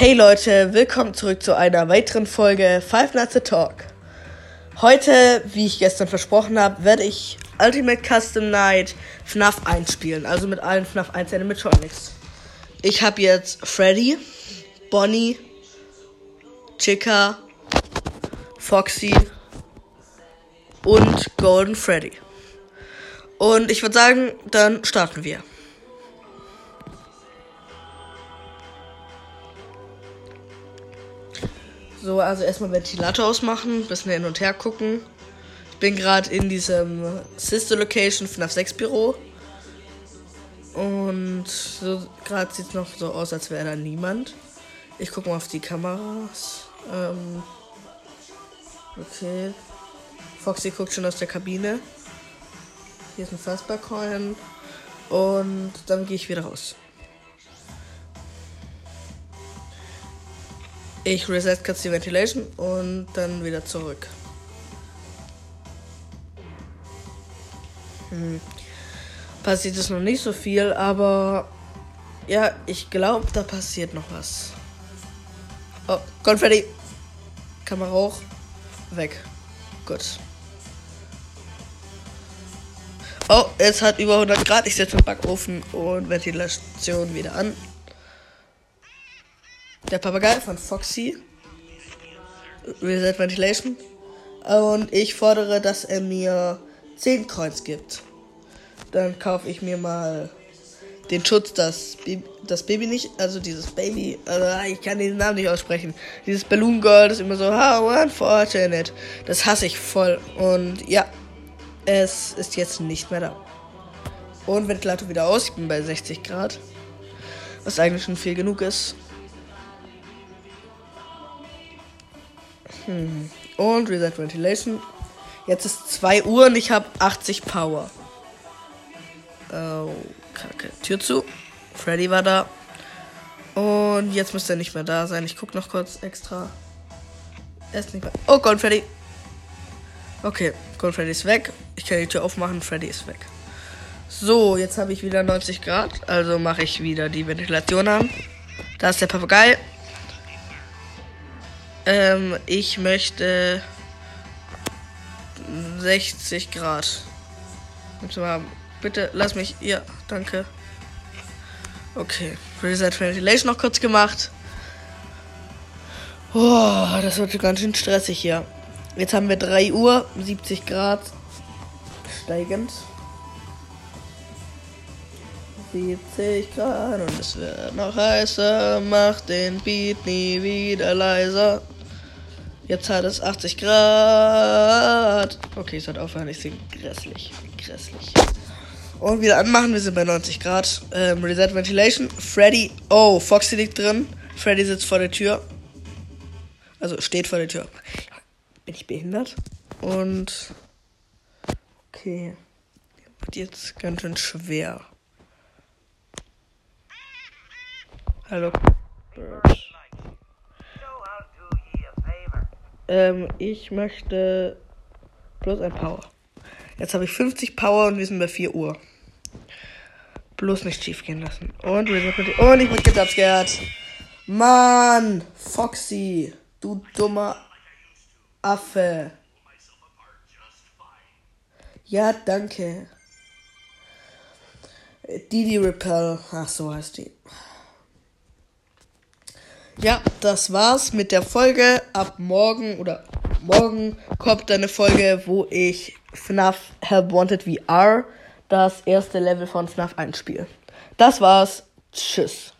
Hey Leute, willkommen zurück zu einer weiteren Folge Five Nights at Talk. Heute, wie ich gestern versprochen habe, werde ich Ultimate Custom Night FNAF 1 spielen. Also mit allen FNAF 1 Animatronics. Ich habe jetzt Freddy, Bonnie, Chica, Foxy und Golden Freddy. Und ich würde sagen, dann starten wir. So, also erstmal Ventilator ausmachen, bisschen hin und her gucken. Ich bin gerade in diesem Sister Location FNAF 6 Büro. Und so gerade sieht es noch so aus, als wäre da niemand. Ich gucke mal auf die Kameras. Ähm, okay. Foxy guckt schon aus der Kabine. Hier ist ein Fastbar Coin. Und dann gehe ich wieder raus. Ich reset kurz die Ventilation und dann wieder zurück. Hm. Passiert ist noch nicht so viel, aber ja, ich glaube, da passiert noch was. Oh, Konfetti. Kamera hoch. Weg. Gut. Oh, es hat über 100 Grad. Ich setze den Backofen und Ventilation wieder an. Der Papagei von Foxy. Reset Ventilation. Und ich fordere, dass er mir 10 Coins gibt. Dann kaufe ich mir mal den Schutz, dass das Baby nicht, also dieses Baby, also ich kann den Namen nicht aussprechen. Dieses Balloon Gold ist immer so, how unfortunate. Das hasse ich voll. Und ja, es ist jetzt nicht mehr da. Und Ventilator wieder aus. Ich bin bei 60 Grad. Was eigentlich schon viel genug ist. Hm. Und Reset Ventilation. Jetzt ist 2 Uhr und ich habe 80 Power. Oh, kacke. Tür zu. Freddy war da. Und jetzt müsste er nicht mehr da sein. Ich gucke noch kurz extra. Er ist nicht mehr. Oh, Gold Freddy. Okay, Gold Freddy ist weg. Ich kann die Tür aufmachen. Freddy ist weg. So, jetzt habe ich wieder 90 Grad. Also mache ich wieder die Ventilation an. Da ist der Papagei. Ähm, ich möchte 60 Grad. Bitte lass mich. Ja, danke. Okay. Reset Ventilation noch kurz gemacht. Oh, das wird ganz schön stressig hier. Jetzt haben wir 3 Uhr, 70 Grad. Steigend. 70 Grad und es wird noch heißer. Mach den Beat nie wieder leiser. Jetzt hat es 80 Grad. Okay, es hat aufhören. Ich singe grässlich. Grässlich. Und wieder anmachen. Wir sind bei 90 Grad. Ähm, Reset Ventilation. Freddy. Oh, Foxy liegt drin. Freddy sitzt vor der Tür. Also steht vor der Tür. Bin ich behindert? Und. Okay. Wird jetzt ganz schön schwer. Hallo. Birds. Ähm, ich möchte bloß ein Power. Jetzt habe ich 50 Power und wir sind bei 4 Uhr. Bloß nicht schief gehen lassen. Und wir sind mit Und ich bin gejumpscared. Mann! Foxy! Du dummer Affe. Ja, danke. Didi Repel. Ach, so heißt die. Ja, das war's mit der Folge. Ab morgen oder morgen kommt eine Folge, wo ich FNAF Help Wanted VR, das erste Level von FNAF 1 spiele. Das war's. Tschüss.